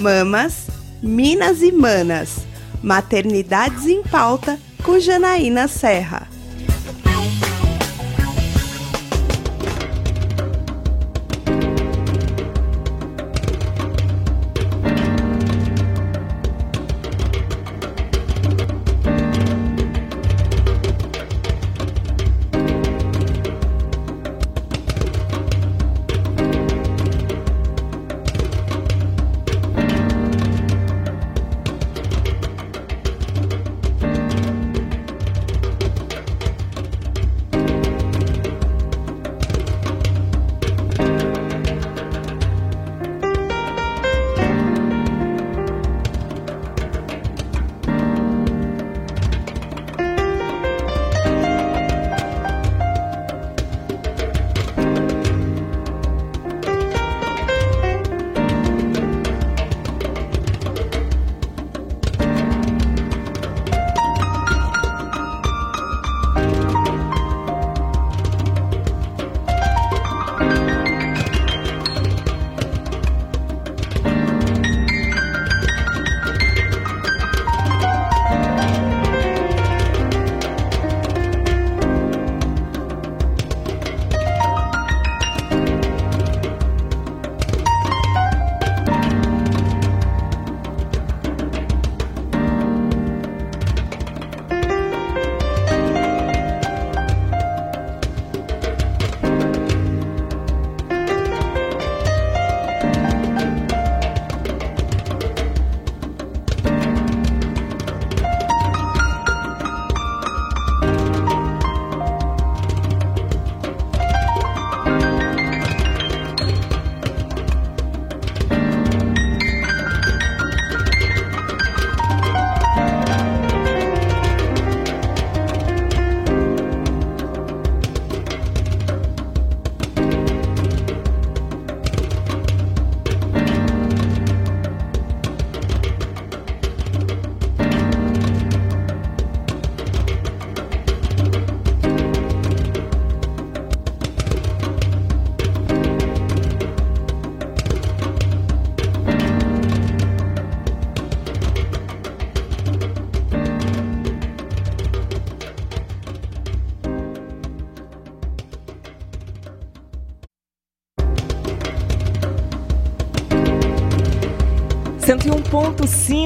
Mamas, Minas e Manas. Maternidades em Pauta com Janaína Serra.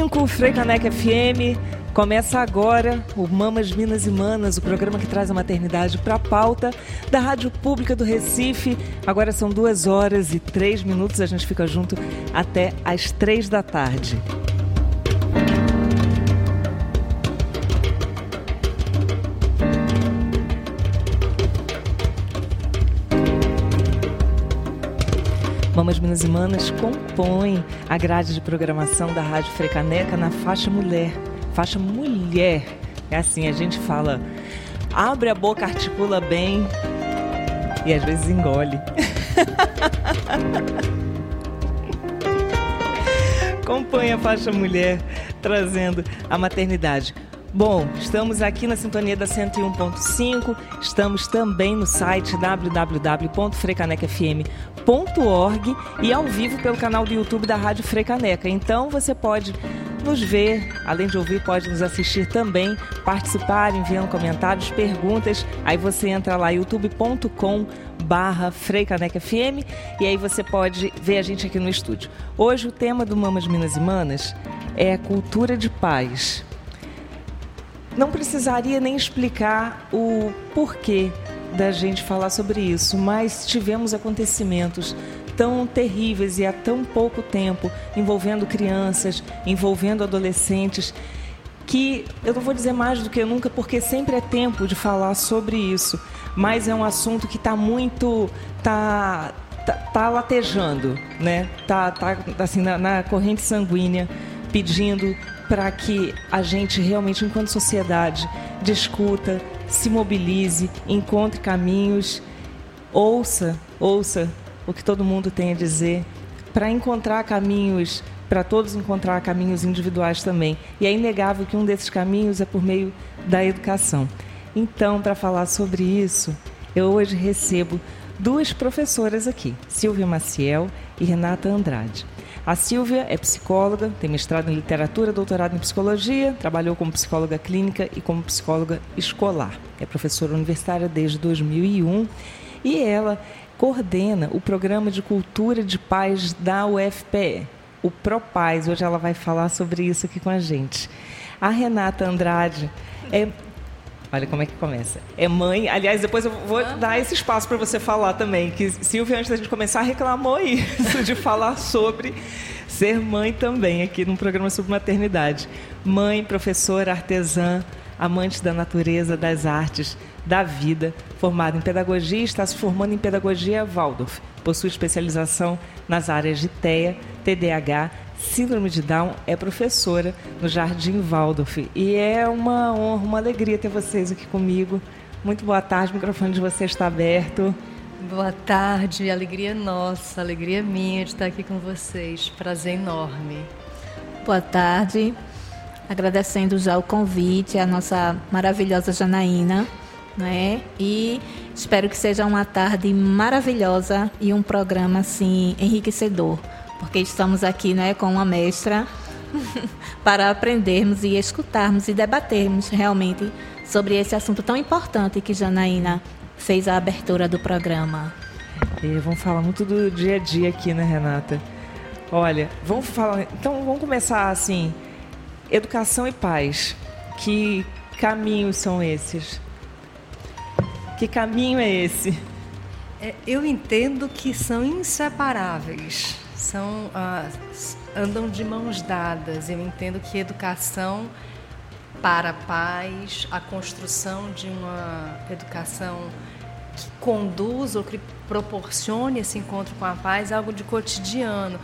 Cinco Freicaneca FM. Começa agora o Mamas Minas e Manas, o programa que traz a maternidade para a pauta da Rádio Pública do Recife. Agora são duas horas e três minutos, a gente fica junto até às três da tarde. Mamas Minas e Manas compõe a grade de programação da Rádio Frecaneca na faixa mulher. Faixa mulher. É assim, a gente fala, abre a boca, articula bem e às vezes engole. compõe a faixa mulher, trazendo a maternidade. Bom, estamos aqui na sintonia da 101.5, estamos também no site www.frecanecfm.org e ao vivo pelo canal do YouTube da Rádio Frecaneca. Então você pode nos ver, além de ouvir, pode nos assistir também, participar, enviando comentários, perguntas. Aí você entra lá youtube.com barra FM e aí você pode ver a gente aqui no estúdio. Hoje o tema do Mamas Minas e Manas é cultura de paz não precisaria nem explicar o porquê da gente falar sobre isso, mas tivemos acontecimentos tão terríveis e há tão pouco tempo envolvendo crianças, envolvendo adolescentes, que eu não vou dizer mais do que nunca, porque sempre é tempo de falar sobre isso, mas é um assunto que está muito. Tá, tá, tá, latejando, né? Tá, tá assim, na, na corrente sanguínea, pedindo para que a gente realmente, enquanto sociedade, discuta, se mobilize, encontre caminhos, ouça, ouça o que todo mundo tem a dizer, para encontrar caminhos, para todos encontrar caminhos individuais também. E é inegável que um desses caminhos é por meio da educação. Então, para falar sobre isso, eu hoje recebo duas professoras aqui, Silvia Maciel e Renata Andrade. A Silvia é psicóloga, tem mestrado em literatura, doutorado em psicologia, trabalhou como psicóloga clínica e como psicóloga escolar. É professora universitária desde 2001 e ela coordena o programa de cultura de paz da UFPE, o ProPaz. Hoje ela vai falar sobre isso aqui com a gente. A Renata Andrade é Olha como é que começa. É mãe. Aliás, depois eu vou dar esse espaço para você falar também. Que Silvia, antes da gente começar, reclamou isso, de falar sobre ser mãe também, aqui num programa sobre maternidade. Mãe, professora, artesã, amante da natureza, das artes, da vida, formada em pedagogia e está se formando em pedagogia Waldorf. Possui especialização nas áreas de TEA, TDAH, Síndrome de Down, é professora no Jardim Waldorf. E é uma honra, uma alegria ter vocês aqui comigo. Muito boa tarde, o microfone de vocês está aberto. Boa tarde, alegria nossa, alegria minha de estar aqui com vocês. Prazer enorme. Boa tarde, agradecendo já o convite, a nossa maravilhosa Janaína, né? E espero que seja uma tarde maravilhosa e um programa assim enriquecedor porque estamos aqui né, com uma mestra para aprendermos e escutarmos e debatermos realmente sobre esse assunto tão importante que Janaína fez a abertura do programa. E vamos falar muito do dia a dia aqui, né, Renata? Olha, vamos falar. Então, vamos começar assim: educação e paz. Que caminhos são esses? Que caminho é esse? É, eu entendo que são inseparáveis são ah, andam de mãos dadas. Eu entendo que educação para a paz, a construção de uma educação que conduz ou que proporcione esse encontro com a paz é algo de cotidiano.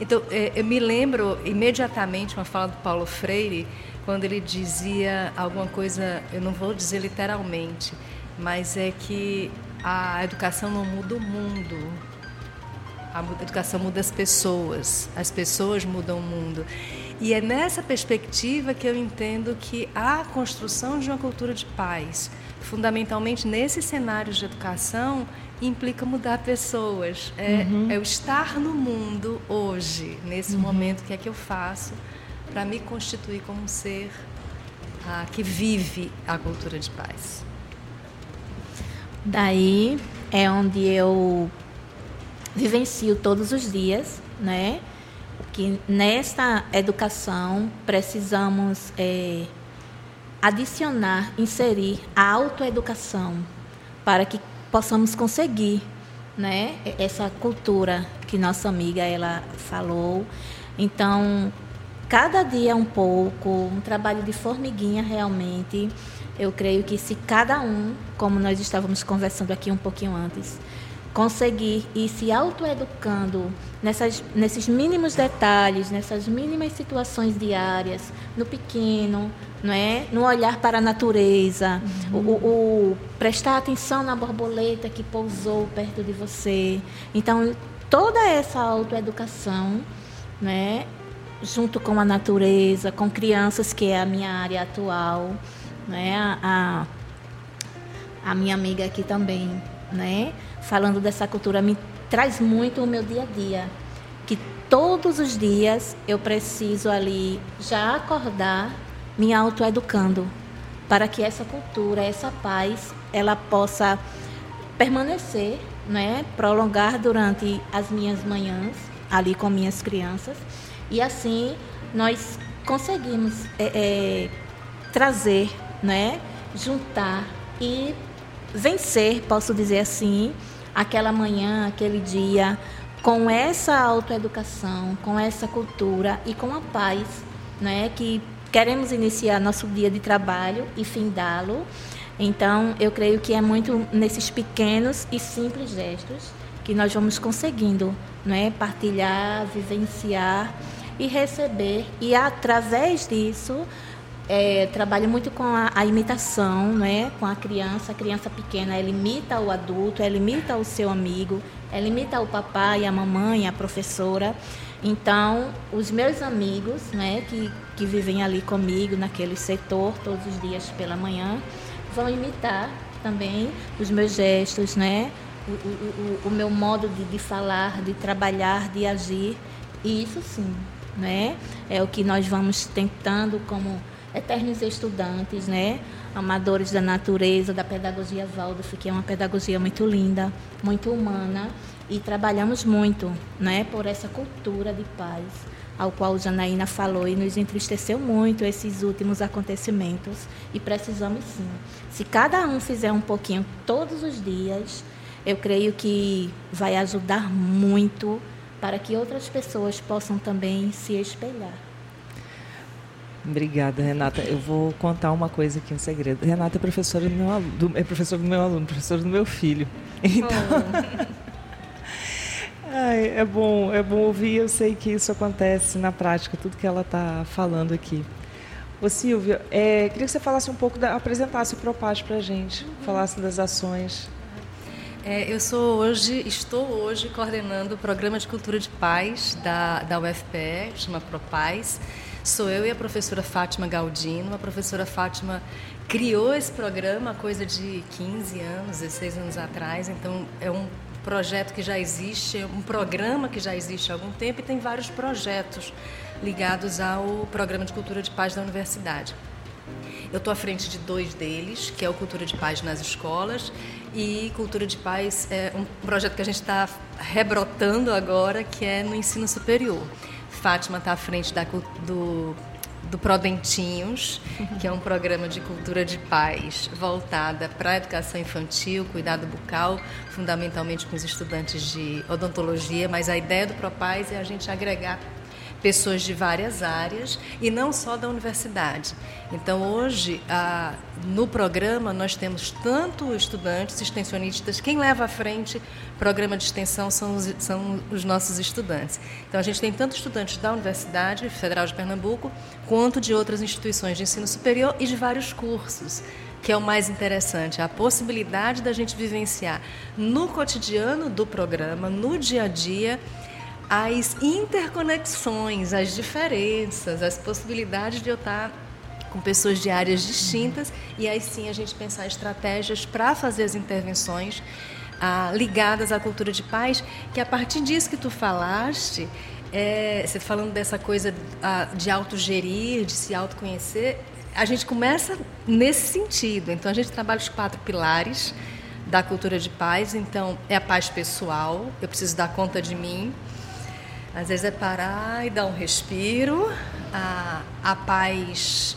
Então, é, eu me lembro imediatamente uma fala do Paulo Freire, quando ele dizia alguma coisa, eu não vou dizer literalmente, mas é que a educação não muda o mundo, a educação muda as pessoas, as pessoas mudam o mundo. E é nessa perspectiva que eu entendo que a construção de uma cultura de paz, fundamentalmente nesses cenários de educação, implica mudar pessoas. É, uhum. é o estar no mundo hoje, nesse uhum. momento, que é que eu faço para me constituir como um ser ah, que vive a cultura de paz. Daí é onde eu vivencio todos os dias, né? Que nesta educação precisamos é, adicionar, inserir a autoeducação para que possamos conseguir, né? Essa cultura que nossa amiga ela falou. Então, cada dia um pouco, um trabalho de formiguinha realmente. Eu creio que se cada um, como nós estávamos conversando aqui um pouquinho antes, conseguir ir se autoeducando nessas, nesses mínimos detalhes, nessas mínimas situações diárias, no pequeno, não é? no olhar para a natureza, uhum. o, o, prestar atenção na borboleta que pousou perto de você. Então, toda essa autoeducação, né? junto com a natureza, com crianças, que é a minha área atual, né? a, a, a minha amiga aqui também, né? falando dessa cultura me traz muito o meu dia a dia, que todos os dias eu preciso ali já acordar me autoeducando para que essa cultura, essa paz, ela possa permanecer, né, prolongar durante as minhas manhãs ali com minhas crianças e assim nós conseguimos é, é, trazer, né, juntar e vencer, posso dizer assim, aquela manhã, aquele dia, com essa autoeducação, com essa cultura e com a paz, né, que queremos iniciar nosso dia de trabalho e findá-lo. Então, eu creio que é muito nesses pequenos e simples gestos que nós vamos conseguindo, né, partilhar, vivenciar e receber e através disso é, trabalho muito com a, a, imitação, né? com a criança. A criança pequena, ela imita o adulto, ela imita o seu amigo, ela imita o papai, a mamãe, a professora. Então, os meus amigos, né, que, que vivem ali comigo naquele setor todos os dias pela manhã, vão imitar também os meus gestos, né, o, o, o, o meu modo de, de falar, de trabalhar, de agir. Isso sim, né? É o que nós vamos tentando como eternos estudantes, né? Amadores da natureza, da pedagogia Waldorf, que é uma pedagogia muito linda, muito humana, e trabalhamos muito, né, por essa cultura de paz, ao qual Janaína falou e nos entristeceu muito esses últimos acontecimentos e precisamos sim. Se cada um fizer um pouquinho todos os dias, eu creio que vai ajudar muito para que outras pessoas possam também se espelhar. Obrigada, Renata. Eu vou contar uma coisa aqui, um segredo. Renata é professora do meu aluno, é professora do meu aluno, professora do meu filho. Então, oh. Ai, é bom, é bom ouvir. Eu sei que isso acontece na prática, tudo que ela está falando aqui. Ô Silvia, é, queria que você falasse um pouco, da, apresentasse o Propage para a gente, falasse das ações. É, eu sou hoje, estou hoje coordenando o programa de cultura de paz da, da UFPE, chama Propaz. Sou eu e a professora Fátima Galdino. A professora Fátima criou esse programa coisa de 15 anos, 16 anos atrás, então é um projeto que já existe, um programa que já existe há algum tempo e tem vários projetos ligados ao Programa de Cultura de Paz da Universidade. Eu estou à frente de dois deles, que é o Cultura de Paz nas escolas e Cultura de Paz é um projeto que a gente está rebrotando agora, que é no ensino superior. Fátima está à frente da, do do Prodentinhos, que é um programa de cultura de paz voltada para a educação infantil, cuidado bucal, fundamentalmente com os estudantes de odontologia, mas a ideia do Propaz é a gente agregar pessoas de várias áreas e não só da universidade. Então, hoje, ah, no programa, nós temos tanto estudantes, extensionistas, quem leva à frente programa de extensão são os, são os nossos estudantes. Então, a gente tem tanto estudantes da Universidade Federal de Pernambuco, quanto de outras instituições de ensino superior e de vários cursos que é o mais interessante, a possibilidade da gente vivenciar no cotidiano do programa, no dia a dia, as interconexões, as diferenças, as possibilidades de eu estar com pessoas de áreas distintas e aí sim a gente pensar estratégias para fazer as intervenções ah, ligadas à cultura de paz, que a partir disso que tu falaste, é, você falando dessa coisa ah, de autogerir, de se autoconhecer, a gente começa nesse sentido. Então a gente trabalha os quatro pilares da cultura de paz. Então é a paz pessoal, eu preciso dar conta de mim, às vezes é parar e dar um respiro, a, a paz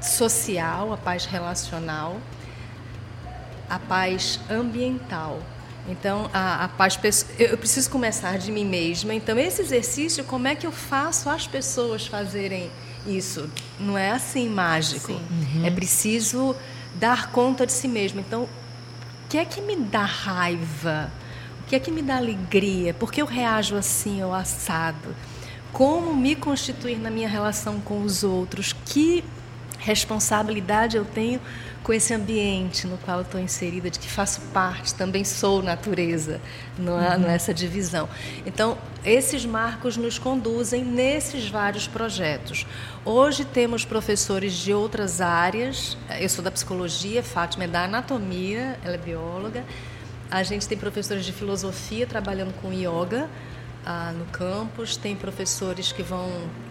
social, a paz relacional, a paz ambiental. Então, a, a paz eu preciso começar de mim mesma. Então, esse exercício, como é que eu faço as pessoas fazerem isso? Não é assim mágico. Uhum. É preciso dar conta de si mesmo. Então, o que é que me dá raiva? Que é que me dá alegria? Por que eu reajo assim ou assado? Como me constituir na minha relação com os outros? Que responsabilidade eu tenho com esse ambiente no qual eu estou inserida, de que faço parte, também sou natureza, não é, uhum. essa divisão. Então, esses marcos nos conduzem nesses vários projetos. Hoje temos professores de outras áreas, eu sou da psicologia, Fátima é da anatomia, ela é bióloga, a gente tem professores de filosofia trabalhando com yoga ah, no campus, tem professores que vão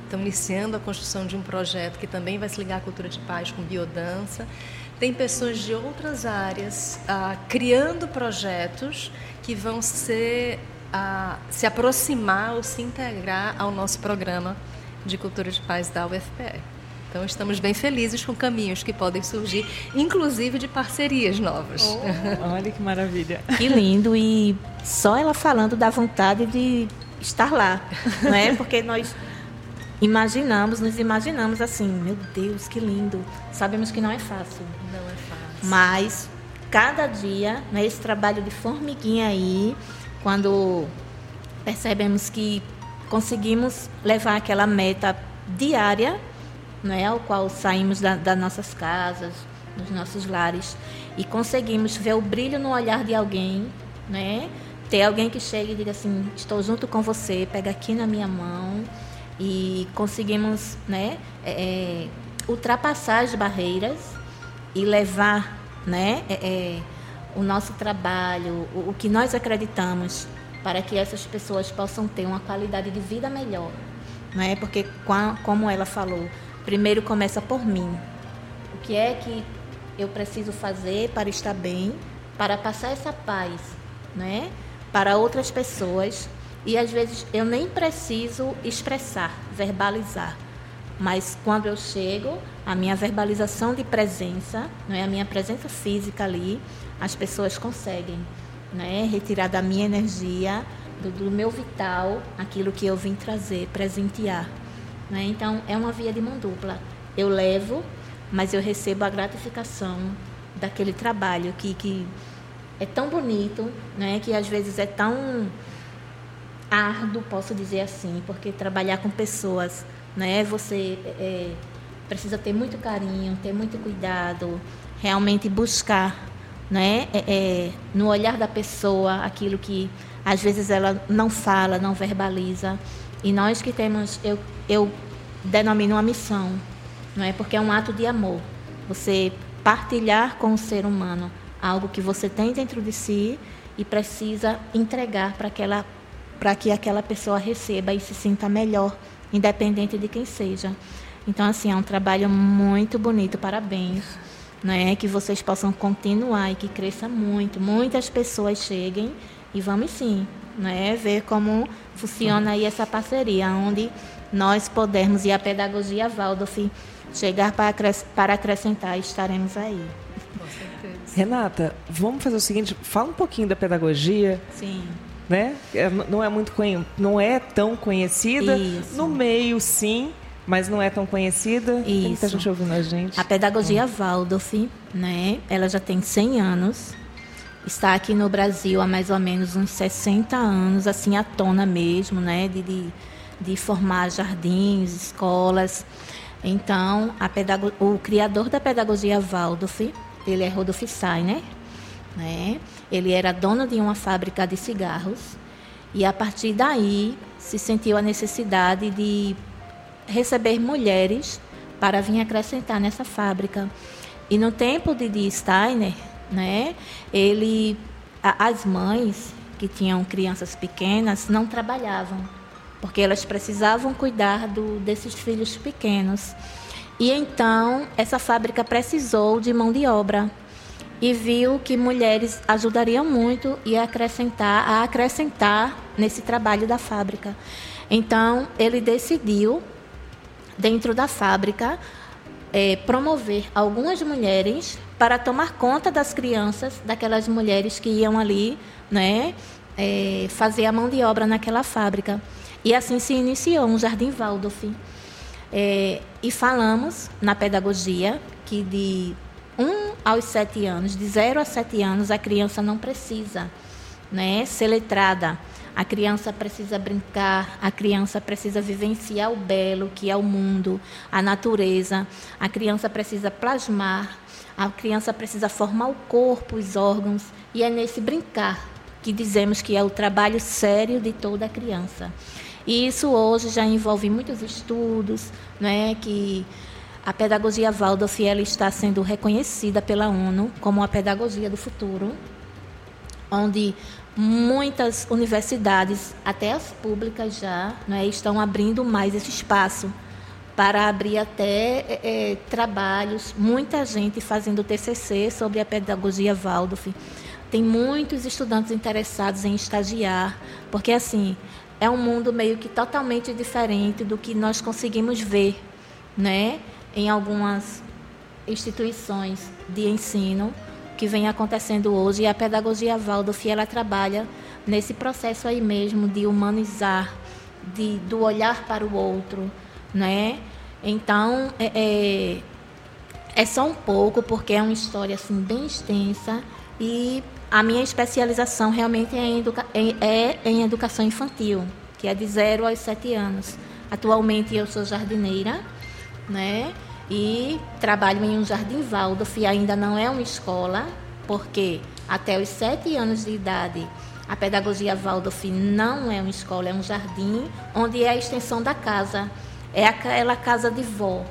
estão iniciando a construção de um projeto que também vai se ligar à cultura de paz com biodança. Tem pessoas de outras áreas ah, criando projetos que vão ser, ah, se aproximar ou se integrar ao nosso programa de cultura de paz da UFPE. Então estamos bem felizes com caminhos que podem surgir, inclusive de parcerias novas. Oh, olha que maravilha. Que lindo e só ela falando da vontade de estar lá, não é? Porque nós imaginamos, nos imaginamos assim, meu Deus, que lindo. Sabemos que não é fácil. Não é fácil. Mas cada dia, né, esse trabalho de formiguinha aí, quando percebemos que conseguimos levar aquela meta diária é ao qual saímos da, das nossas casas, dos nossos lares e conseguimos ver o brilho no olhar de alguém, né? Ter alguém que chegue e diga assim, estou junto com você, pega aqui na minha mão e conseguimos, né? É, é ultrapassar as barreiras e levar, né? É, é, o nosso trabalho, o, o que nós acreditamos para que essas pessoas possam ter uma qualidade de vida melhor. Não é? Porque, como ela falou, primeiro começa por mim. O que é que eu preciso fazer para estar bem, para passar essa paz né, para outras pessoas? E às vezes eu nem preciso expressar, verbalizar. Mas quando eu chego, a minha verbalização de presença, não é a minha presença física ali, as pessoas conseguem né, retirar da minha energia, do, do meu vital, aquilo que eu vim trazer, presentear. Né? Então, é uma via de mão dupla. Eu levo, mas eu recebo a gratificação daquele trabalho que, que é tão bonito, né? que às vezes é tão árduo, posso dizer assim, porque trabalhar com pessoas, né? você é, precisa ter muito carinho, ter muito cuidado, realmente buscar né? É, é, no olhar da pessoa aquilo que às vezes ela não fala, não verbaliza. E nós que temos, eu, eu denomino uma missão, não é? Porque é um ato de amor. Você partilhar com o ser humano algo que você tem dentro de si e precisa entregar para aquela para que aquela pessoa receba e se sinta melhor, independente de quem seja. Então assim, é um trabalho muito bonito, parabéns. Né, que vocês possam continuar e que cresça muito, muitas pessoas cheguem e vamos sim, né, ver como funciona aí essa parceria, onde nós podemos, e a pedagogia Waldorf, chegar para, para acrescentar, estaremos aí. Renata, vamos fazer o seguinte, fala um pouquinho da pedagogia. Sim. Né? É, não é muito não é tão conhecida. Isso. No meio, sim, mas não é tão conhecida. Isso. Tem muita gente ouvindo a gente. A pedagogia hum. Waldorf, né? Ela já tem 100 anos está aqui no Brasil há mais ou menos uns 60 anos, assim, à tona mesmo, né? De, de, de formar jardins, escolas. Então, o criador da pedagogia Waldorf, ele é Rodolf Steiner, né? Ele era dono de uma fábrica de cigarros e a partir daí se sentiu a necessidade de receber mulheres para vir acrescentar nessa fábrica. E no tempo de, de Steiner, né? Ele, as mães que tinham crianças pequenas não trabalhavam, porque elas precisavam cuidar do, desses filhos pequenos. E então essa fábrica precisou de mão de obra e viu que mulheres ajudariam muito e acrescentar, a acrescentar nesse trabalho da fábrica. Então ele decidiu dentro da fábrica é, promover algumas mulheres para tomar conta das crianças, daquelas mulheres que iam ali, né, é, fazer a mão de obra naquela fábrica. E assim se iniciou um Jardim Waldorf. É, e falamos na pedagogia que de 1 aos 7 anos, de 0 a 7 anos, a criança não precisa né, ser letrada. A criança precisa brincar, a criança precisa vivenciar o belo que é o mundo, a natureza. A criança precisa plasmar, a criança precisa formar o corpo, os órgãos, e é nesse brincar que dizemos que é o trabalho sério de toda criança. E isso hoje já envolve muitos estudos, né, que a pedagogia Waldorf ela está sendo reconhecida pela ONU como a pedagogia do futuro, onde muitas universidades, até as públicas já, né, estão abrindo mais esse espaço para abrir até é, é trabalhos, muita gente fazendo TCC sobre a pedagogia Waldorf. Tem muitos estudantes interessados em estagiar, porque assim, é um mundo meio que totalmente diferente do que nós conseguimos ver, né, em algumas instituições de ensino que vem acontecendo hoje. E a pedagogia Waldorf, ela trabalha nesse processo aí mesmo de humanizar, de, do olhar para o outro, né? Então, é, é, é só um pouco, porque é uma história assim, bem extensa e a minha especialização realmente é em, educa é em educação infantil, que é de 0 aos 7 anos. Atualmente eu sou jardineira, né? E trabalho em um jardim Waldorf, ainda não é uma escola, porque até os 7 anos de idade a pedagogia Waldorf não é uma escola, é um jardim onde é a extensão da casa é aquela casa de vó,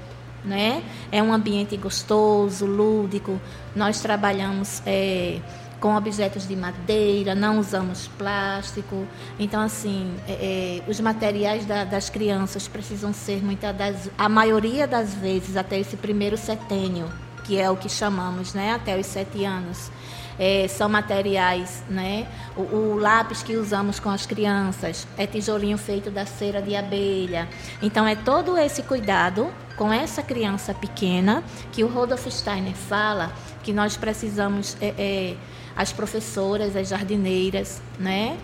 né? É um ambiente gostoso, lúdico. Nós trabalhamos é, com objetos de madeira, não usamos plástico. Então, assim, é, é, os materiais da, das crianças precisam ser, muitas das, a maioria das vezes, até esse primeiro setênio, que é o que chamamos, né, até os sete anos. É, são materiais, né? O, o, lápis que usamos com as crianças é tijolinho feito da cera de abelha. Então é todo esse cuidado com essa criança pequena que o Rodolf Steiner fala que nós precisamos é, é, as professoras, as jardineiras, né?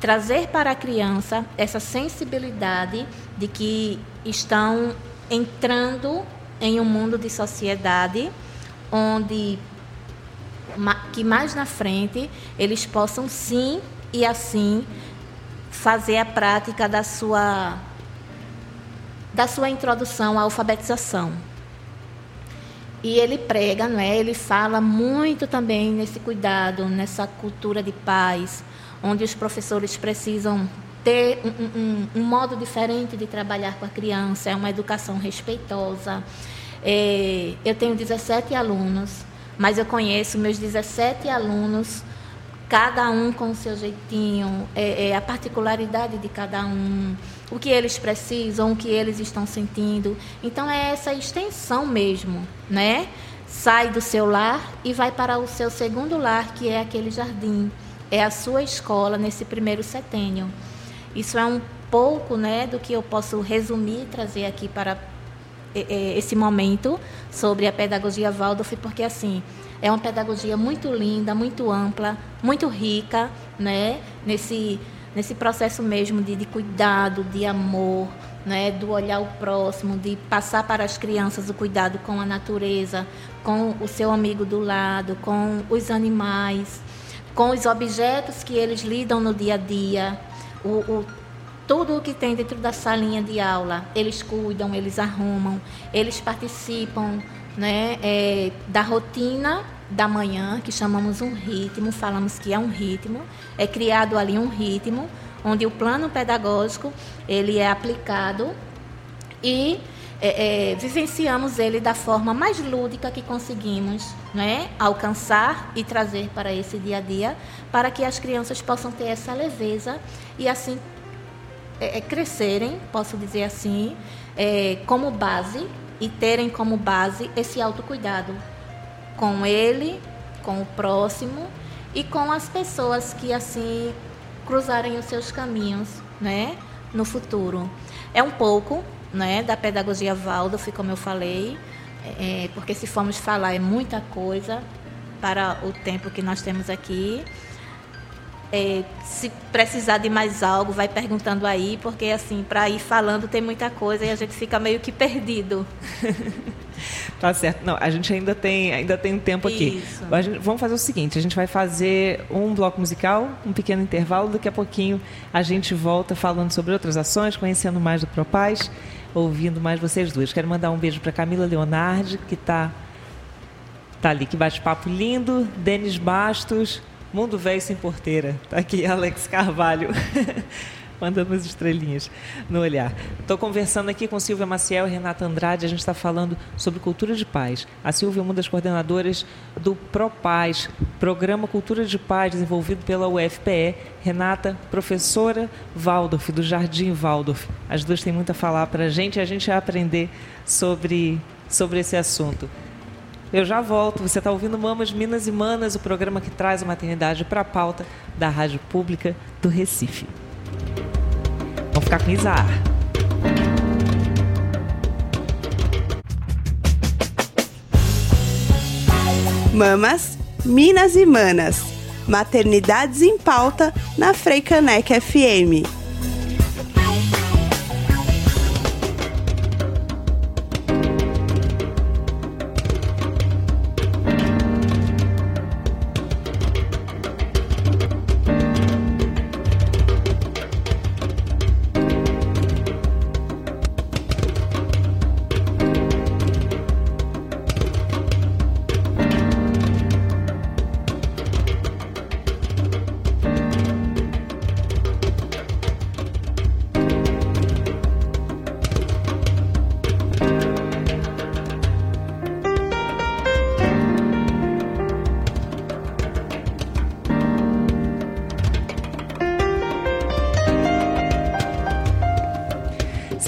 Trazer para a criança essa sensibilidade de que estão entrando em um mundo de sociedade onde que mais na frente eles possam sim e assim fazer a prática da sua da sua introdução à alfabetização. E ele prega, não é? Ele fala muito também nesse cuidado, nessa cultura de paz, onde os professores precisam ter um, um, um modo diferente de trabalhar com a criança, é uma educação respeitosa. É, eu tenho 17 alunos, mas eu conheço meus 17 alunos, cada um com o seu jeitinho, é, é a particularidade de cada um o que eles precisam, o que eles estão sentindo. Então é essa extensão mesmo, né? Sai do seu lar e vai para o seu segundo lar, que é aquele jardim. É a sua escola nesse primeiro setênio. Isso é um pouco, né, do que eu posso resumir e trazer aqui para esse momento sobre a pedagogia Waldorf, porque assim, é uma pedagogia muito linda, muito ampla, muito rica, né, nesse nesse processo mesmo de, de cuidado, de amor, né, do olhar o próximo, de passar para as crianças o cuidado com a natureza, com o seu amigo do lado, com os animais, com os objetos que eles lidam no dia a dia, o, o tudo o que tem dentro da salinha de aula, eles cuidam, eles arrumam, eles participam né, é, da rotina da manhã, que chamamos um ritmo, falamos que é um ritmo, é criado ali um ritmo, onde o plano pedagógico ele é aplicado e é, é, vivenciamos ele da forma mais lúdica que conseguimos né, alcançar e trazer para esse dia a dia, para que as crianças possam ter essa leveza e assim é, é crescerem, posso dizer assim, é, como base e terem como base esse autocuidado com ele, com o próximo e com as pessoas que assim cruzarem os seus caminhos, né, no futuro. É um pouco, né, da pedagogia Waldorf, como eu falei, é, porque se formos falar é muita coisa para o tempo que nós temos aqui. É, se precisar de mais algo, vai perguntando aí, porque assim, para ir falando tem muita coisa e a gente fica meio que perdido. tá certo. Não, a gente ainda tem, ainda tem um tempo aqui. Gente, vamos fazer o seguinte, a gente vai fazer um bloco musical, um pequeno intervalo, daqui a pouquinho a gente volta falando sobre outras ações, conhecendo mais do Propaz, ouvindo mais vocês duas. Quero mandar um beijo para Camila Leonardi, que está tá ali, que bate papo lindo, Denis Bastos, Mundo Velho Sem Porteira. Tá aqui Alex Carvalho. mandando as estrelinhas no olhar. Estou conversando aqui com Silvia Maciel e Renata Andrade. A gente está falando sobre cultura de paz. A Silvia é uma das coordenadoras do ProPaz, Programa Cultura de Paz, desenvolvido pela UFPE. Renata, professora Waldorf, do Jardim Waldorf. As duas têm muito a falar para a gente e a gente vai aprender sobre, sobre esse assunto. Eu já volto. Você está ouvindo Mamas, Minas e Manas, o programa que traz a maternidade para a pauta da Rádio Pública do Recife. Vamos ficar com Isar. Mamas, Minas e Manas. Maternidades em pauta na Freicanec FM.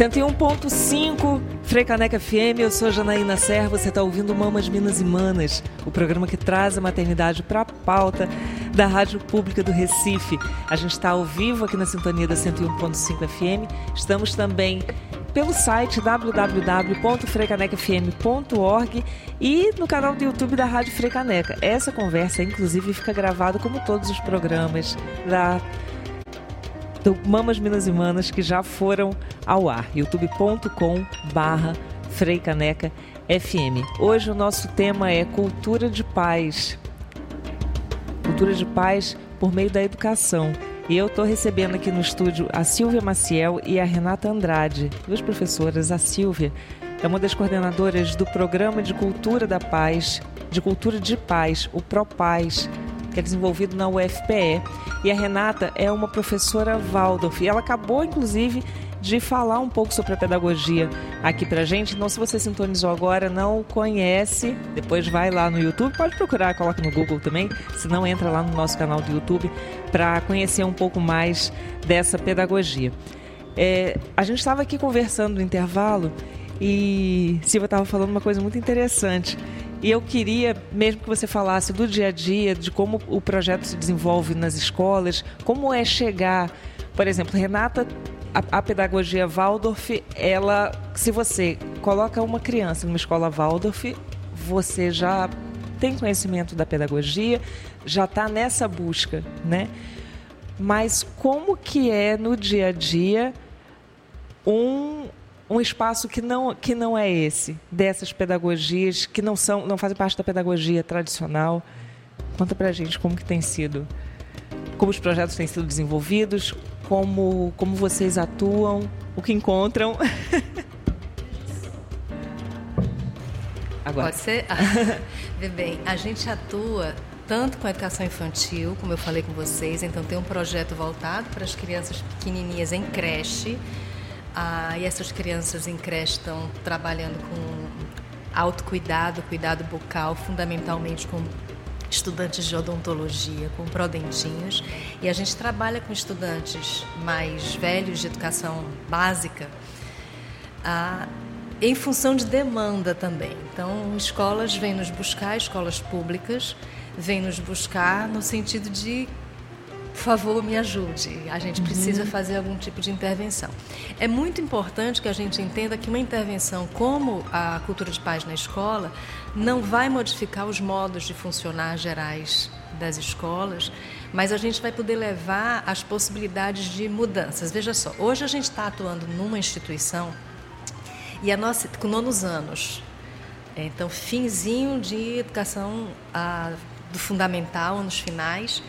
101.5 Freicaneca FM, eu sou Janaína Serra, você está ouvindo Mamas Minas e Manas, o programa que traz a maternidade para a pauta da Rádio Pública do Recife. A gente está ao vivo aqui na sintonia da 101.5 FM, estamos também pelo site www.freicanecafm.org e no canal do YouTube da Rádio Freicaneca. Essa conversa, inclusive, fica gravada como todos os programas da do Mamas Minas e Manas que já foram ao ar. youtube.com barra Freicaneca FM. Hoje o nosso tema é cultura de paz. Cultura de paz por meio da educação. E eu estou recebendo aqui no estúdio a Silvia Maciel e a Renata Andrade, duas professoras. A Silvia é uma das coordenadoras do Programa de Cultura da Paz, de Cultura de Paz, o ProPaz, é desenvolvido na UFPE. E a Renata é uma professora Waldorf. E ela acabou, inclusive, de falar um pouco sobre a pedagogia aqui pra gente. Então, se você sintonizou agora, não conhece, depois vai lá no YouTube, pode procurar, coloca no Google também, se não entra lá no nosso canal do YouTube para conhecer um pouco mais dessa pedagogia. É, a gente estava aqui conversando no intervalo e Silvia estava falando uma coisa muito interessante. E eu queria mesmo que você falasse do dia a dia, de como o projeto se desenvolve nas escolas, como é chegar, por exemplo, Renata, a, a pedagogia Waldorf, ela, se você coloca uma criança numa escola Waldorf, você já tem conhecimento da pedagogia, já está nessa busca, né? Mas como que é no dia a dia um um espaço que não, que não é esse, dessas pedagogias que não são, não fazem parte da pedagogia tradicional. Conta pra gente como que tem sido, como os projetos têm sido desenvolvidos, como, como vocês atuam, o que encontram. Agora. Pode ser? Ah, bem, a gente atua tanto com a educação infantil, como eu falei com vocês, então tem um projeto voltado para as crianças pequenininhas em creche, ah, e essas crianças em creche estão trabalhando com autocuidado, cuidado bucal, fundamentalmente com estudantes de odontologia, com prodentinhos. E a gente trabalha com estudantes mais velhos de educação básica ah, em função de demanda também. Então, escolas vêm nos buscar, escolas públicas vêm nos buscar no sentido de por favor, me ajude. A gente precisa uhum. fazer algum tipo de intervenção. É muito importante que a gente entenda que uma intervenção como a cultura de paz na escola não vai modificar os modos de funcionar gerais das escolas, mas a gente vai poder levar as possibilidades de mudanças. Veja só, hoje a gente está atuando numa instituição e a nossa com nonos anos, é, então finzinho de educação a, do fundamental, anos finais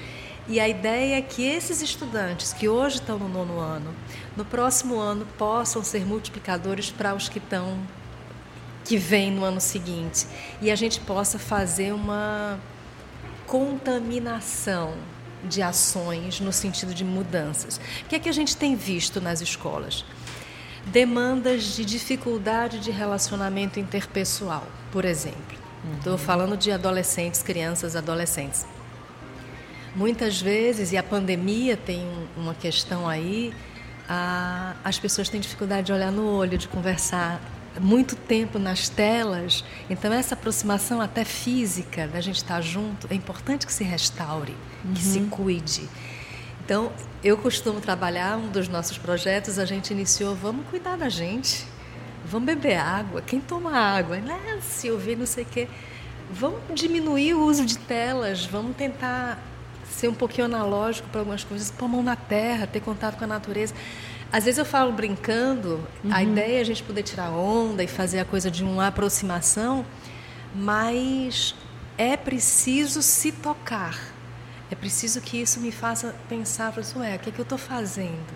e a ideia é que esses estudantes que hoje estão no nono ano, no próximo ano possam ser multiplicadores para os que estão que vêm no ano seguinte e a gente possa fazer uma contaminação de ações no sentido de mudanças. O que é que a gente tem visto nas escolas? Demandas de dificuldade de relacionamento interpessoal, por exemplo. Estou uhum. falando de adolescentes, crianças, adolescentes. Muitas vezes, e a pandemia tem uma questão aí, a, as pessoas têm dificuldade de olhar no olho, de conversar muito tempo nas telas. Então, essa aproximação até física, da gente estar junto, é importante que se restaure, uhum. que se uhum. cuide. Então, eu costumo trabalhar, um dos nossos projetos, a gente iniciou, vamos cuidar da gente, vamos beber água. Quem toma água? Né, Silvia, não sei o quê. Vamos diminuir o uso de telas, vamos tentar ser um pouquinho analógico para algumas coisas, pôr a mão na terra, ter contato com a natureza. Às vezes eu falo brincando, uhum. a ideia é a gente poder tirar onda e fazer a coisa de uma aproximação, mas é preciso se tocar. É preciso que isso me faça pensar, ué, o que é que eu estou fazendo?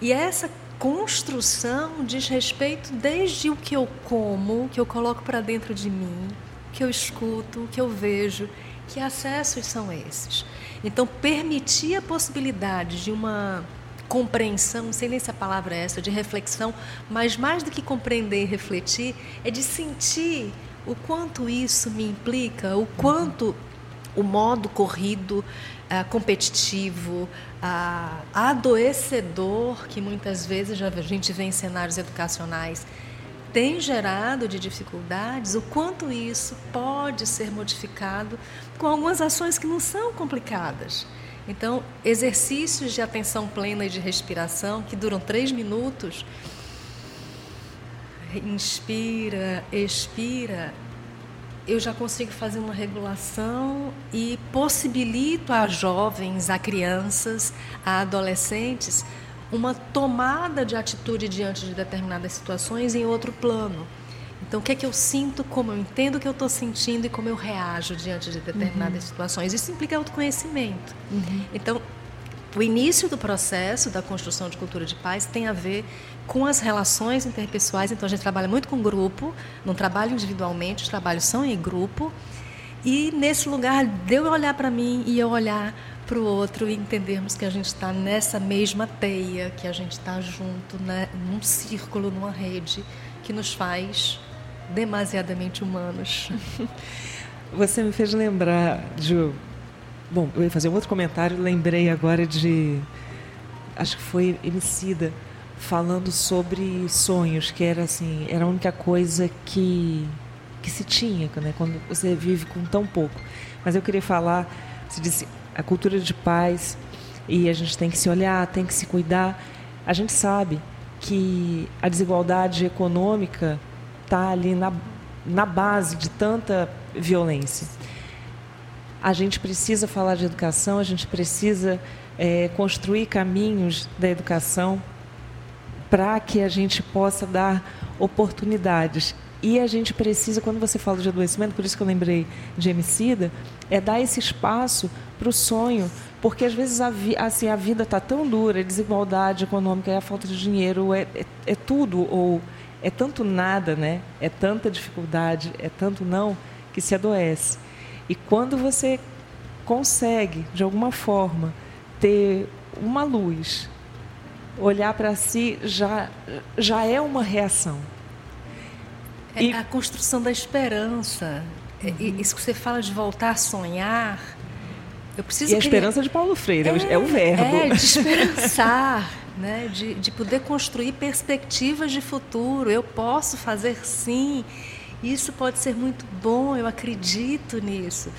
E essa construção diz respeito desde o que eu como, o que eu coloco para dentro de mim, o que eu escuto, o que eu vejo. Que acessos são esses? Então, permitir a possibilidade de uma compreensão, não sei nem se a palavra é essa, de reflexão, mas mais do que compreender e refletir, é de sentir o quanto isso me implica, o quanto o modo corrido, uh, competitivo, uh, adoecedor, que muitas vezes a gente vê em cenários educacionais, tem gerado de dificuldades, o quanto isso pode ser modificado com algumas ações que não são complicadas. Então, exercícios de atenção plena e de respiração, que duram três minutos, inspira, expira, eu já consigo fazer uma regulação e possibilito a jovens, a crianças, a adolescentes uma tomada de atitude diante de determinadas situações em outro plano. Então, o que é que eu sinto, como eu entendo o que eu estou sentindo e como eu reajo diante de determinadas uhum. situações. Isso implica autoconhecimento. Uhum. Então, o início do processo da construção de cultura de paz tem a ver com as relações interpessoais. Então, a gente trabalha muito com grupo, não trabalha individualmente, os trabalhos são em grupo. E nesse lugar, de eu olhar para mim e eu olhar para o outro e entendermos que a gente está nessa mesma teia, que a gente está junto, né, num círculo, numa rede, que nos faz demasiadamente humanos. Você me fez lembrar de. Bom, eu ia fazer um outro comentário, lembrei agora de. Acho que foi Emicida falando sobre sonhos, que era assim, era a única coisa que, que se tinha, né, quando você vive com tão pouco. Mas eu queria falar, se disse, a cultura de paz e a gente tem que se olhar, tem que se cuidar. A gente sabe que a desigualdade econômica está ali na, na base de tanta violência. A gente precisa falar de educação, a gente precisa é, construir caminhos da educação para que a gente possa dar oportunidades. E a gente precisa, quando você fala de adoecimento, por isso que eu lembrei de Emicida, é dar esse espaço para o sonho, porque às vezes a, vi, assim, a vida está tão dura, a desigualdade econômica, a falta de dinheiro, é, é, é tudo, ou é tanto nada, né? É tanta dificuldade, é tanto não, que se adoece. E quando você consegue, de alguma forma, ter uma luz, olhar para si, já, já é uma reação. É e... a construção da esperança. Uhum. Isso que você fala de voltar a sonhar. Eu preciso e a esperança de Paulo Freire, é, é o verbo. É, de esperançar. né, de, de poder construir perspectivas de futuro. Eu posso fazer sim. Isso pode ser muito bom, eu acredito nisso.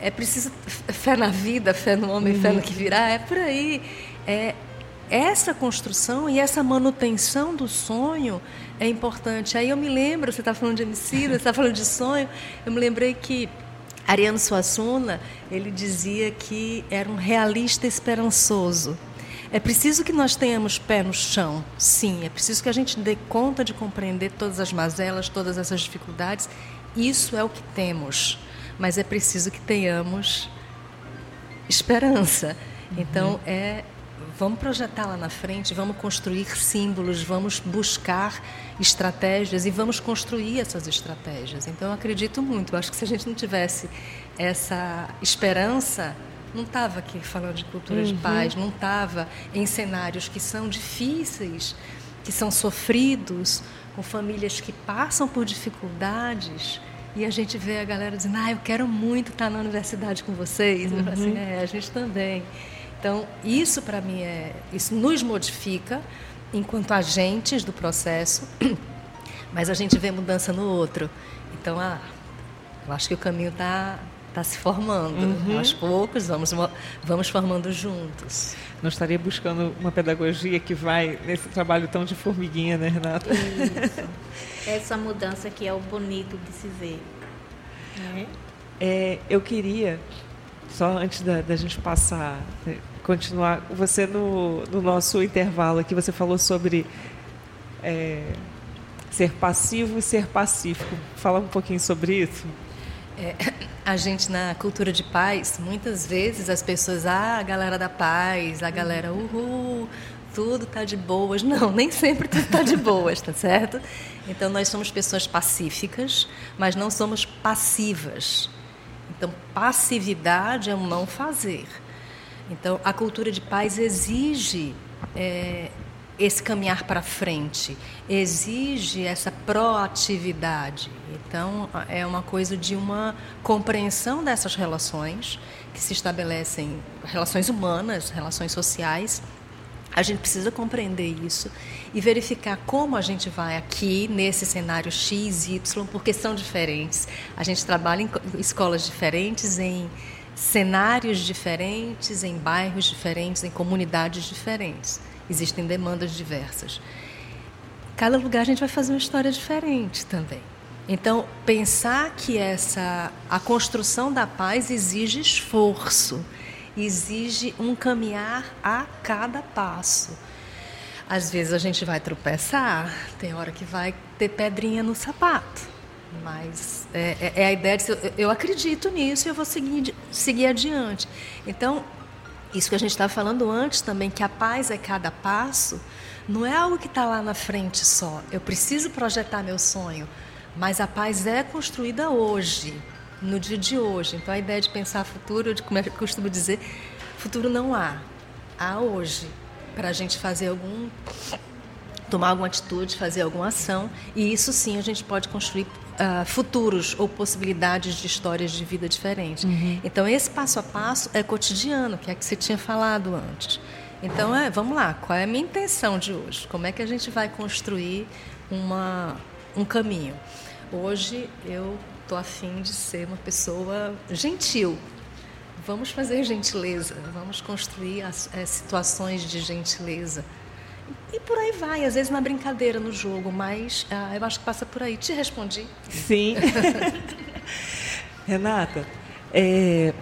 É preciso fé na vida, fé no homem, uhum. fé no que virá, é por aí. É, essa construção e essa manutenção do sonho é importante. Aí eu me lembro, você está falando de Emicida, você está falando de sonho, eu me lembrei que Ariano Suassuna, ele dizia que era um realista esperançoso. É preciso que nós tenhamos pé no chão, sim. É preciso que a gente dê conta de compreender todas as mazelas, todas essas dificuldades. Isso é o que temos. Mas é preciso que tenhamos esperança. Uhum. Então, é vamos projetar lá na frente, vamos construir símbolos, vamos buscar estratégias e vamos construir essas estratégias. Então, eu acredito muito. Eu acho que se a gente não tivesse essa esperança, não estava aqui falando de cultura uhum. de paz, não estava em cenários que são difíceis, que são sofridos, com famílias que passam por dificuldades. E a gente vê a galera dizendo, ah, eu quero muito estar na universidade com vocês. Uhum. Assim, é, a gente também. Então, isso para mim é, isso nos modifica enquanto agentes do processo, mas a gente vê mudança no outro. Então, ah, eu acho que o caminho está está se formando. Uhum. Aos poucos, vamos, vamos formando juntos. Não estaria buscando uma pedagogia que vai nesse trabalho tão de formiguinha, né, Renata? Isso. Essa mudança que é o bonito de se ver. Né? É, eu queria, só antes da, da gente passar, né, continuar, você no, no, nosso intervalo aqui, você falou sobre é, ser passivo e ser pacífico. Fala um pouquinho sobre isso. É, a gente na cultura de paz, muitas vezes as pessoas, ah, a galera da paz, a galera, uhul, tudo tá de boas. Não, nem sempre tudo tá de boas, tá certo? Então nós somos pessoas pacíficas, mas não somos passivas. Então passividade é um não fazer. Então a cultura de paz exige é, esse caminhar para frente, exige essa proatividade. Então, é uma coisa de uma compreensão dessas relações que se estabelecem, relações humanas, relações sociais. A gente precisa compreender isso e verificar como a gente vai aqui nesse cenário X, Y, porque são diferentes. A gente trabalha em escolas diferentes, em cenários diferentes, em bairros diferentes, em comunidades diferentes. Existem demandas diversas. Cada lugar a gente vai fazer uma história diferente também. Então, pensar que essa a construção da paz exige esforço, exige um caminhar a cada passo. Às vezes a gente vai tropeçar, tem hora que vai ter pedrinha no sapato, mas é, é, é a ideia de eu, eu acredito nisso e eu vou seguir, seguir adiante. Então, isso que a gente estava falando antes também, que a paz é cada passo, não é algo que está lá na frente só. Eu preciso projetar meu sonho, mas a paz é construída hoje, no dia de hoje. Então a ideia de pensar futuro, de como é eu costumo dizer, futuro não há, há hoje para a gente fazer algum tomar alguma atitude, fazer alguma ação e isso sim a gente pode construir uh, futuros ou possibilidades de histórias de vida diferentes. Uhum. Então, esse passo a passo é cotidiano, que é que você tinha falado antes. Então, é, vamos lá, qual é a minha intenção de hoje? Como é que a gente vai construir uma, um caminho? Hoje eu estou afim de ser uma pessoa gentil. Vamos fazer gentileza, vamos construir as, as situações de gentileza e por aí vai, às vezes na brincadeira, no jogo, mas ah, eu acho que passa por aí. Te respondi? Sim. Renata, é,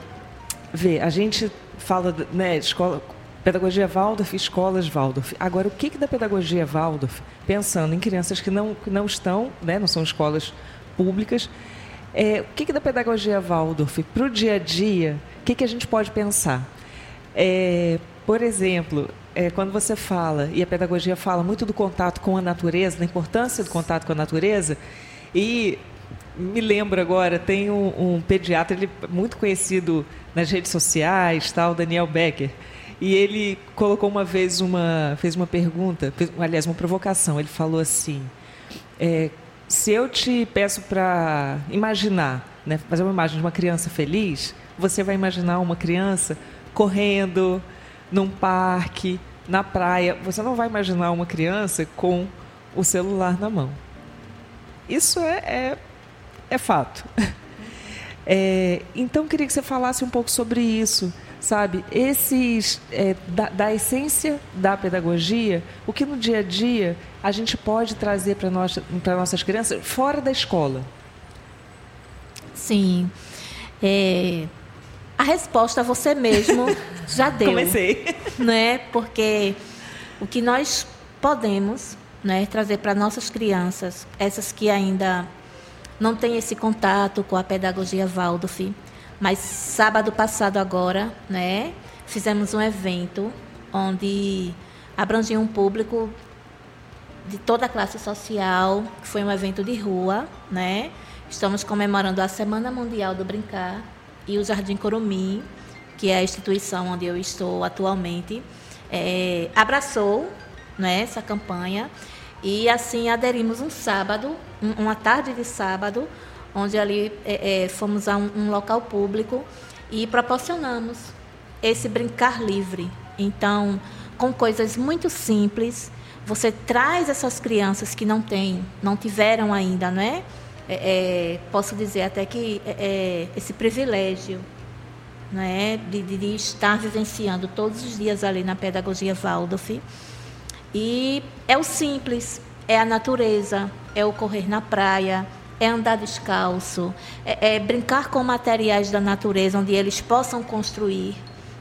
vê, a gente fala, né, escola, pedagogia Waldorf, escolas Waldorf. Agora, o que, que da pedagogia Waldorf, pensando em crianças que não, que não estão, né, não são escolas públicas, é, o que, que da pedagogia Waldorf para o dia a dia, o que, que a gente pode pensar? É, por exemplo, é, quando você fala, e a pedagogia fala muito do contato com a natureza, da importância do contato com a natureza, e me lembro agora, tem um, um pediatra ele, muito conhecido nas redes sociais, tal, Daniel Becker, e ele colocou uma vez uma, fez uma pergunta, fez, aliás, uma provocação. Ele falou assim: é, se eu te peço para imaginar, né, fazer uma imagem de uma criança feliz, você vai imaginar uma criança correndo, num parque, na praia. Você não vai imaginar uma criança com o celular na mão. Isso é, é, é fato. É, então, queria que você falasse um pouco sobre isso, sabe? Esses, é, da, da, essência da pedagogia, o que no dia a dia a gente pode trazer para nossa, nossas crianças fora da escola. Sim. É, a resposta você mesmo já deu. Comecei. Né? Porque o que nós podemos né, trazer para nossas crianças, essas que ainda não têm esse contato com a pedagogia Waldorf, mas sábado passado agora, né, fizemos um evento onde abrangia um público de toda a classe social, que foi um evento de rua, né? Estamos comemorando a Semana Mundial do Brincar e o Jardim Corumim, que é a instituição onde eu estou atualmente, é, abraçou né, essa campanha e assim aderimos um sábado, um, uma tarde de sábado, onde ali é, é, fomos a um, um local público e proporcionamos esse brincar livre. Então, com coisas muito simples, você traz essas crianças que não têm, não tiveram ainda, né? é, é, posso dizer até que é, é, esse privilégio né, de, de, estar vivenciando todos os dias ali na pedagogia Waldorf. E é o simples, é a natureza, é o correr na praia, é andar descalço, é, é brincar com materiais da natureza onde eles possam construir,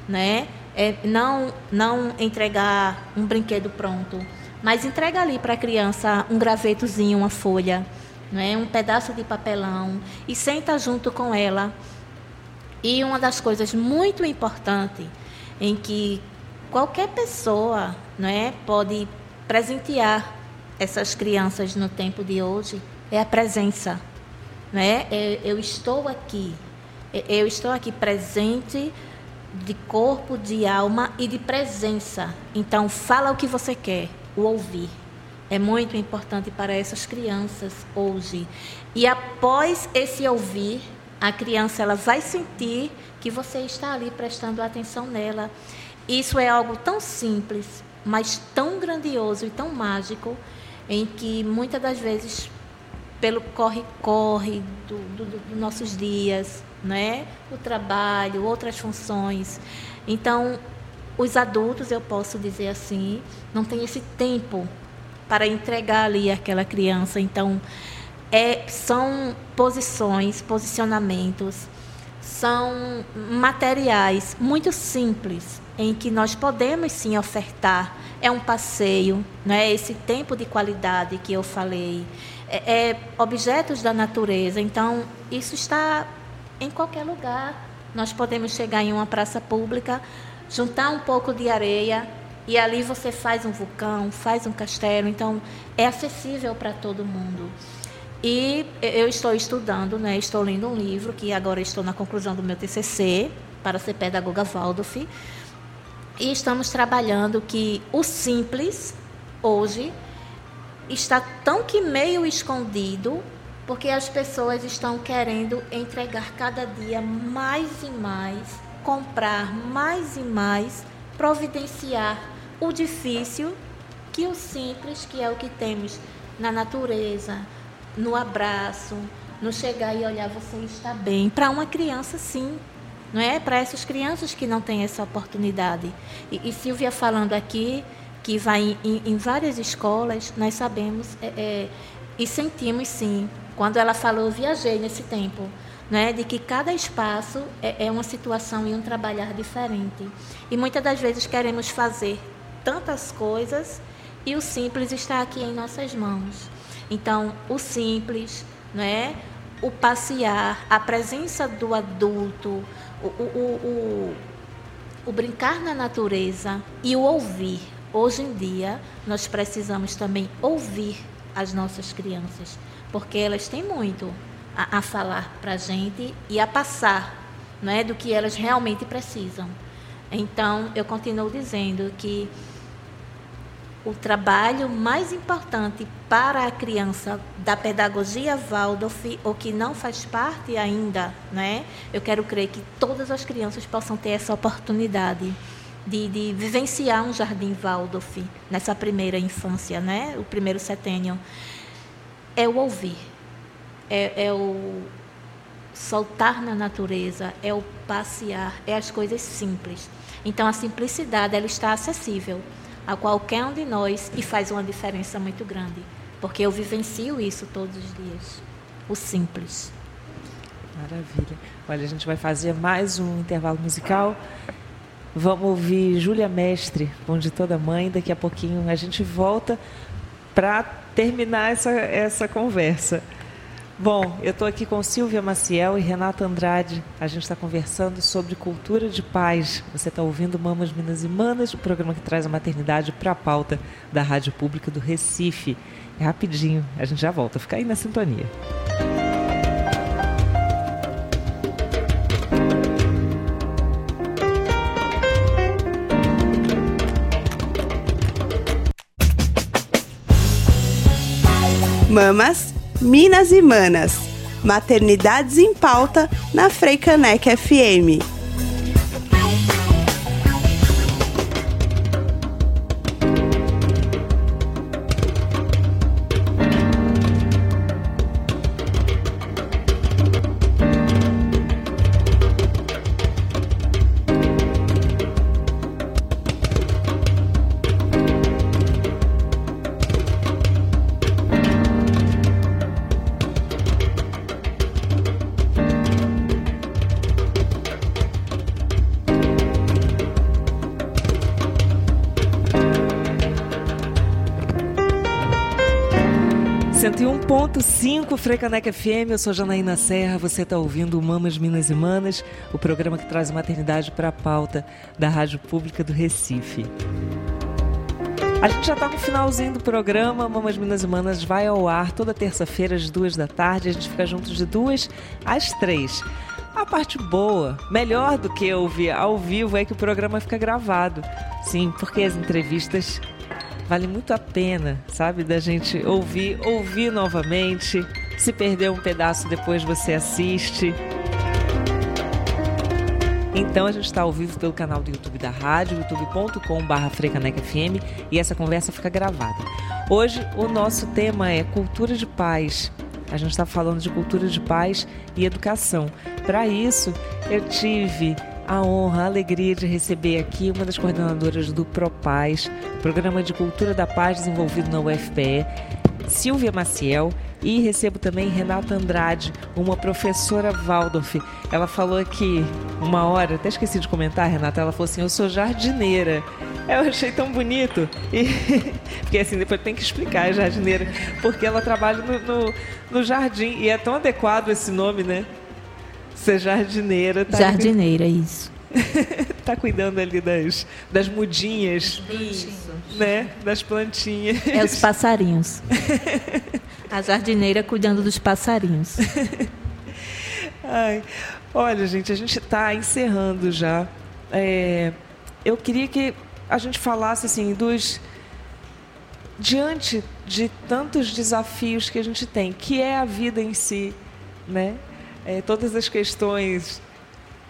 né? É não, não entregar um brinquedo pronto, mas entrega ali para a criança um gravetozinho, uma folha né, um pedaço de papelão e senta junto com ela. E uma das coisas muito importantes em que qualquer pessoa né, pode presentear essas crianças no tempo de hoje é a presença. Né? É, eu estou aqui, eu estou aqui presente de corpo, de alma e de presença. Então, fala o que você quer, o ouvir. É muito importante para essas crianças hoje. E após esse ouvir, a criança ela vai sentir que você está ali prestando atenção nela. Isso é algo tão simples, mas tão grandioso e tão mágico, em que muitas das vezes, pelo corre-corre dos do, do nossos dias, né? o trabalho, outras funções. Então, os adultos, eu posso dizer assim, não têm esse tempo para entregar ali aquela criança. Então, é, são posições, posicionamentos, são materiais muito simples em que nós podemos sim ofertar. É um passeio, né? esse tempo de qualidade que eu falei, é, é objetos da natureza. Então, isso está em qualquer lugar. Nós podemos chegar em uma praça pública, juntar um pouco de areia, e ali você faz um vulcão, faz um castelo, então é acessível para todo mundo. E eu estou estudando, né, estou lendo um livro, que agora estou na conclusão do meu TCC, para ser pedagoga Waldorf, e estamos trabalhando que o simples, hoje, está tão que meio escondido, porque as pessoas estão querendo entregar cada dia mais e mais, comprar mais e mais, providenciar o difícil que o simples, que é o que temos na natureza, no abraço, no chegar e olhar você está bem. Para uma criança, sim. Não é? Para essas crianças que não têm essa oportunidade. E, e Silvia falando aqui que vai em, em várias escolas, nós sabemos é, é, e sentimos sim. Quando ela falou, viajei nesse tempo. Né, de que cada espaço é, é uma situação e um trabalhar diferente. E muitas das vezes queremos fazer tantas coisas e o simples está aqui em nossas mãos. Então, o simples, né? o passear, a presença do adulto, o, o, o, o brincar na natureza e o ouvir. Hoje em dia, nós precisamos também ouvir as nossas crianças, porque elas têm muito a, a falar para a gente e a passar né, do que elas realmente precisam. Então, eu continuo dizendo que o trabalho mais importante para a criança da pedagogia Waldorf, ou que não faz parte ainda, né? Eu quero crer que todas as crianças possam ter essa oportunidade de, de vivenciar um jardim Waldorf nessa primeira infância, né? O primeiro setênio. É o ouvir, é, é o soltar na natureza, é o passear, é as coisas simples. Então, a simplicidade ela está acessível a qualquer um de nós e faz uma diferença muito grande, porque eu vivencio isso todos os dias, o simples. Maravilha. Olha, a gente vai fazer mais um intervalo musical. Vamos ouvir Júlia Mestre, Bom de Toda Mãe. Daqui a pouquinho a gente volta para terminar essa, essa conversa. Bom, eu estou aqui com Silvia Maciel e Renata Andrade. A gente está conversando sobre cultura de paz. Você está ouvindo Mamas Minas e Manas, o programa que traz a maternidade para a pauta da Rádio Pública do Recife. Rapidinho, a gente já volta. Fica aí na sintonia. Mamas Minas e Manas. Maternidades em pauta na Freicanec FM. Frecaneca FM, eu sou Janaína Serra, você está ouvindo Mamas Minas e Manas, o programa que traz maternidade para a pauta da Rádio Pública do Recife. A gente já está no finalzinho do programa, Mamas Minas e Manas vai ao ar toda terça-feira às duas da tarde, a gente fica juntos de duas às três. A parte boa, melhor do que ouvir ao vivo, é que o programa fica gravado. Sim, porque as entrevistas vale muito a pena, sabe, da gente ouvir, ouvir novamente. Se perder um pedaço depois você assiste. Então a gente está ao vivo pelo canal do YouTube da rádio, youtube.com.br e essa conversa fica gravada. Hoje o nosso tema é cultura de paz. A gente está falando de cultura de paz e educação. Para isso, eu tive a honra, a alegria de receber aqui uma das coordenadoras do ProPaz, Programa de Cultura da Paz desenvolvido na UFPE, Silvia Maciel, e recebo também Renata Andrade, uma professora Waldorf. Ela falou aqui uma hora, até esqueci de comentar, Renata, ela falou assim: Eu sou jardineira. Eu achei tão bonito. E, porque assim, depois tem que explicar a jardineira, porque ela trabalha no, no, no jardim. E é tão adequado esse nome, né? Ser jardineira. Tá jardineira, ali... isso. tá cuidando ali das, das mudinhas. Isso. Né? Das plantinhas. É os passarinhos. A jardineira cuidando dos passarinhos. Ai, olha, gente, a gente está encerrando já. É, eu queria que a gente falasse assim dos diante de tantos desafios que a gente tem, que é a vida em si, né? É, todas as questões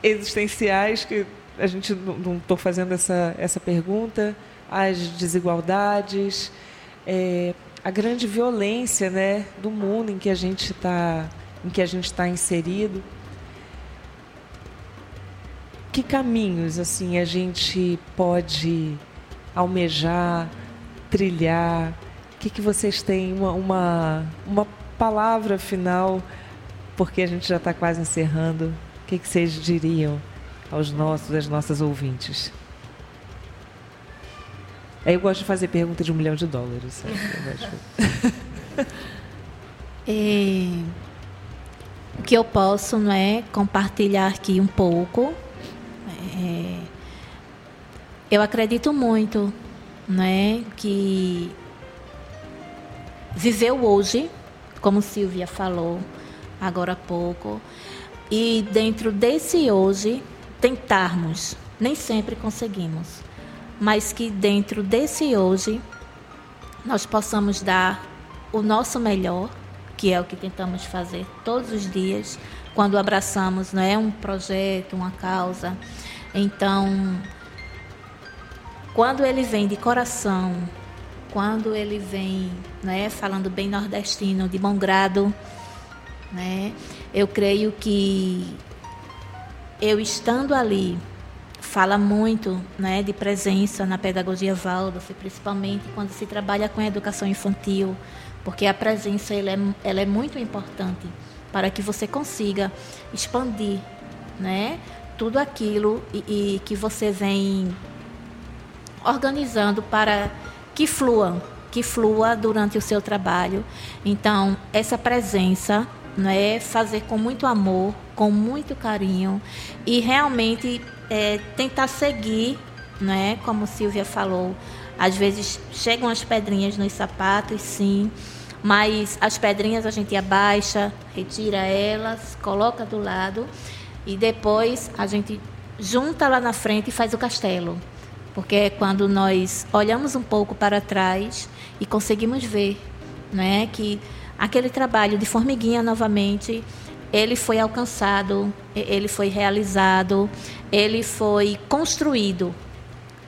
existenciais que a gente não estou fazendo essa essa pergunta, as desigualdades. É, a grande violência né, do mundo em que a gente está em que a gente está inserido. Que caminhos assim a gente pode almejar, trilhar? O que, que vocês têm uma, uma, uma palavra final, porque a gente já está quase encerrando. O que, que vocês diriam aos nossos, às nossas ouvintes? Eu gosto de fazer pergunta de um milhão de dólares. é, o que eu posso não é compartilhar aqui um pouco. É, eu acredito muito, né, que viver o hoje, como Silvia falou agora há pouco, e dentro desse hoje tentarmos, nem sempre conseguimos mas que dentro desse hoje nós possamos dar o nosso melhor, que é o que tentamos fazer todos os dias, quando abraçamos não é um projeto, uma causa. Então, quando ele vem de coração, quando ele vem, né, falando bem nordestino, de bom grado, né, eu creio que eu estando ali fala muito né, de presença na pedagogia Waldorf, principalmente quando se trabalha com a educação infantil, porque a presença ela é, ela é muito importante para que você consiga expandir né, tudo aquilo e, e que você vem organizando para que flua, que flua durante o seu trabalho. Então, essa presença é fazer com muito amor, com muito carinho e realmente é, tentar seguir, né? Como Silvia falou, às vezes chegam as pedrinhas nos sapatos, sim, mas as pedrinhas a gente abaixa, retira elas, coloca do lado e depois a gente junta lá na frente e faz o castelo. Porque é quando nós olhamos um pouco para trás e conseguimos ver né, que aquele trabalho de formiguinha novamente ele foi alcançado, ele foi realizado, ele foi construído.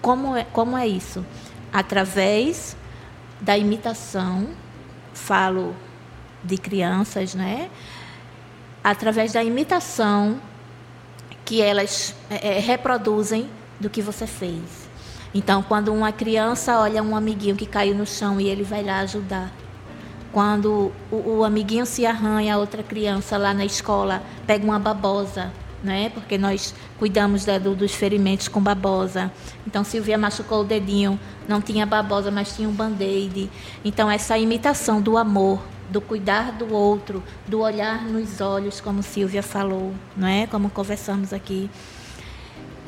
Como é, como é isso? Através da imitação, falo de crianças, né? Através da imitação que elas é, é reproduzem do que você fez. Então, quando uma criança olha um amiguinho que caiu no chão e ele vai lá ajudar, quando o, o amiguinho se arranha, a outra criança lá na escola pega uma babosa, né? Porque nós cuidamos da, do, dos ferimentos com babosa. Então, Silvia machucou o dedinho, não tinha babosa, mas tinha um band-aid. Então, essa imitação do amor, do cuidar do outro, do olhar nos olhos, como Silvia falou, não é? Como conversamos aqui.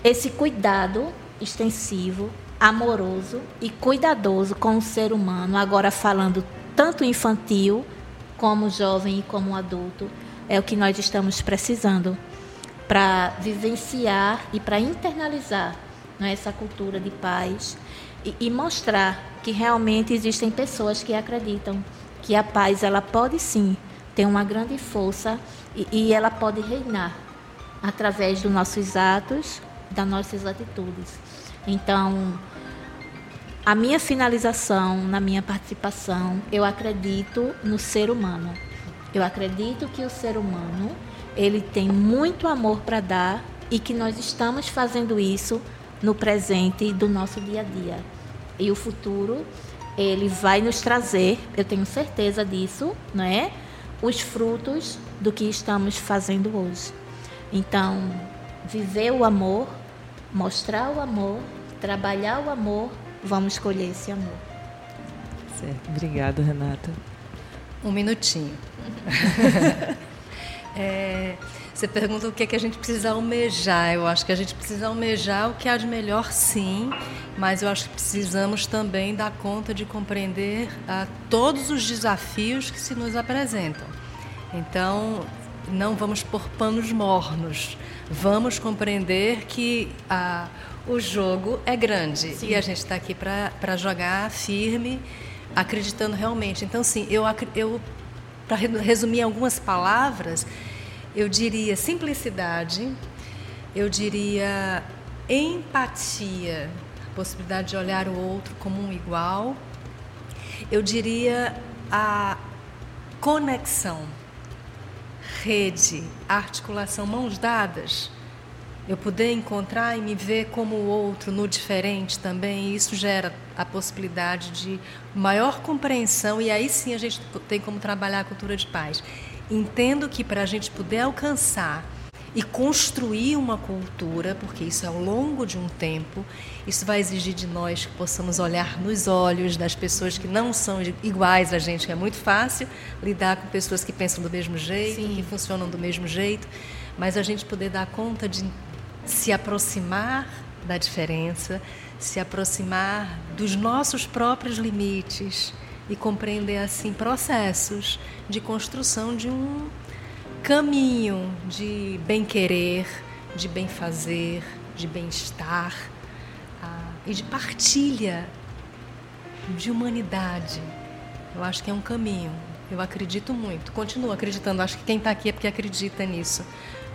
Esse cuidado extensivo, amoroso e cuidadoso com o ser humano, agora falando tanto infantil como jovem e como adulto, é o que nós estamos precisando para vivenciar e para internalizar né, essa cultura de paz e, e, mostrar que realmente existem pessoas que acreditam que a paz ela pode sim ter uma grande força e, e ela pode reinar através dos nossos atos, das nossas atitudes. Então, a minha finalização na minha participação, eu acredito no ser humano. Eu acredito que o ser humano, ele tem muito amor para dar e que nós estamos fazendo isso no presente do nosso dia a dia. E o futuro, ele vai nos trazer, eu tenho certeza disso, não é? Os frutos do que estamos fazendo hoje. Então, viver o amor, mostrar o amor, trabalhar o amor, vamos colher esse amor. Certo. Obrigada, Renata. Um minutinho. é, você pergunta o que, é que a gente precisa almejar. Eu acho que a gente precisa almejar o que há de melhor, sim, mas eu acho que precisamos também dar conta de compreender ah, todos os desafios que se nos apresentam. Então, não vamos por panos mornos. Vamos compreender que ah, o jogo é grande sim. e a gente está aqui para jogar firme, acreditando realmente. Então, sim, eu, eu para resumir algumas palavras, eu diria simplicidade, eu diria empatia, a possibilidade de olhar o outro como um igual, eu diria a conexão, rede, articulação, mãos dadas. Eu poder encontrar e me ver como o outro, no diferente também, e isso gera a possibilidade de maior compreensão, e aí sim a gente tem como trabalhar a cultura de paz. Entendo que para a gente poder alcançar e construir uma cultura, porque isso é ao longo de um tempo, isso vai exigir de nós que possamos olhar nos olhos das pessoas que não são iguais a gente, que é muito fácil lidar com pessoas que pensam do mesmo jeito, Sim. que funcionam do mesmo jeito, mas a gente poder dar conta de se aproximar da diferença, se aproximar dos nossos próprios limites e compreender assim processos de construção de um caminho de bem-querer, de bem-fazer, de bem-estar ah, e de partilha de humanidade. Eu acho que é um caminho. Eu acredito muito, continuo acreditando. Acho que quem está aqui é porque acredita nisso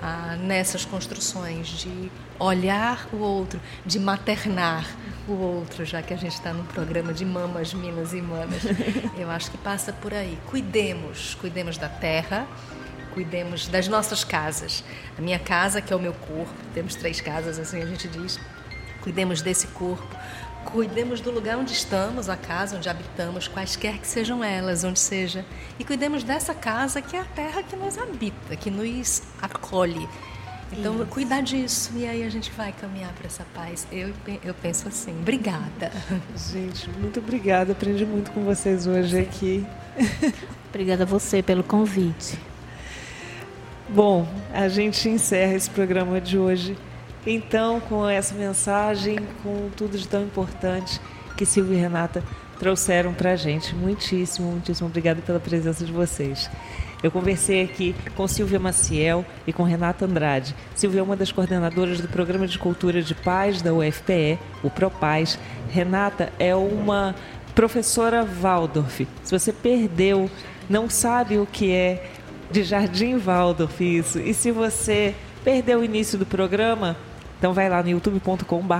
ah, nessas construções de olhar o outro, de maternar o outro, já que a gente está num programa de mamas, minas e manas. Eu acho que passa por aí. Cuidemos, cuidemos da terra, cuidemos das nossas casas. A minha casa, que é o meu corpo, temos três casas, assim a gente diz. Cuidemos desse corpo, Cuidemos do lugar onde estamos, a casa onde habitamos, quaisquer que sejam elas, onde seja. E cuidemos dessa casa que é a terra que nos habita, que nos acolhe. Então, Isso. cuidar disso. E aí a gente vai caminhar para essa paz. Eu, eu penso assim. Obrigada. Gente, muito obrigada. Aprendi muito com vocês hoje Sim. aqui. Obrigada a você pelo convite. Bom, a gente encerra esse programa de hoje então, com essa mensagem, com tudo de tão importante que Silvia e Renata trouxeram para a gente. Muitíssimo, muitíssimo obrigada pela presença de vocês. Eu conversei aqui com Silvia Maciel e com Renata Andrade. Silvia é uma das coordenadoras do Programa de Cultura de Paz da UFPE, o ProPaz. Renata é uma professora Waldorf. Se você perdeu, não sabe o que é de Jardim Waldorf isso, e se você perdeu o início do programa, então vai lá no youtube.com.br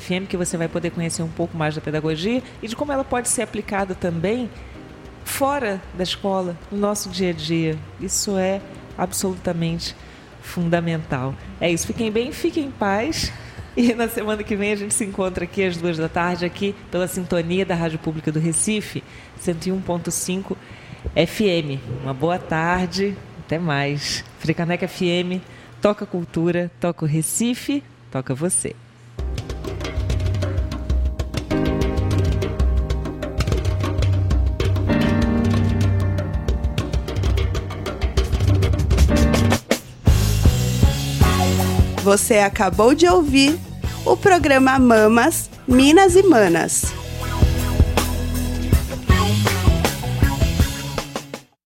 FM que você vai poder conhecer um pouco mais da pedagogia e de como ela pode ser aplicada também fora da escola, no nosso dia a dia. Isso é absolutamente fundamental. É isso. Fiquem bem, fiquem em paz. E na semana que vem a gente se encontra aqui às duas da tarde, aqui pela sintonia da Rádio Pública do Recife, 101.5 FM. Uma boa tarde, até mais. Fricaneca FM Toca Cultura, toca o Recife, toca você. Você acabou de ouvir o programa Mamas, Minas e Manas.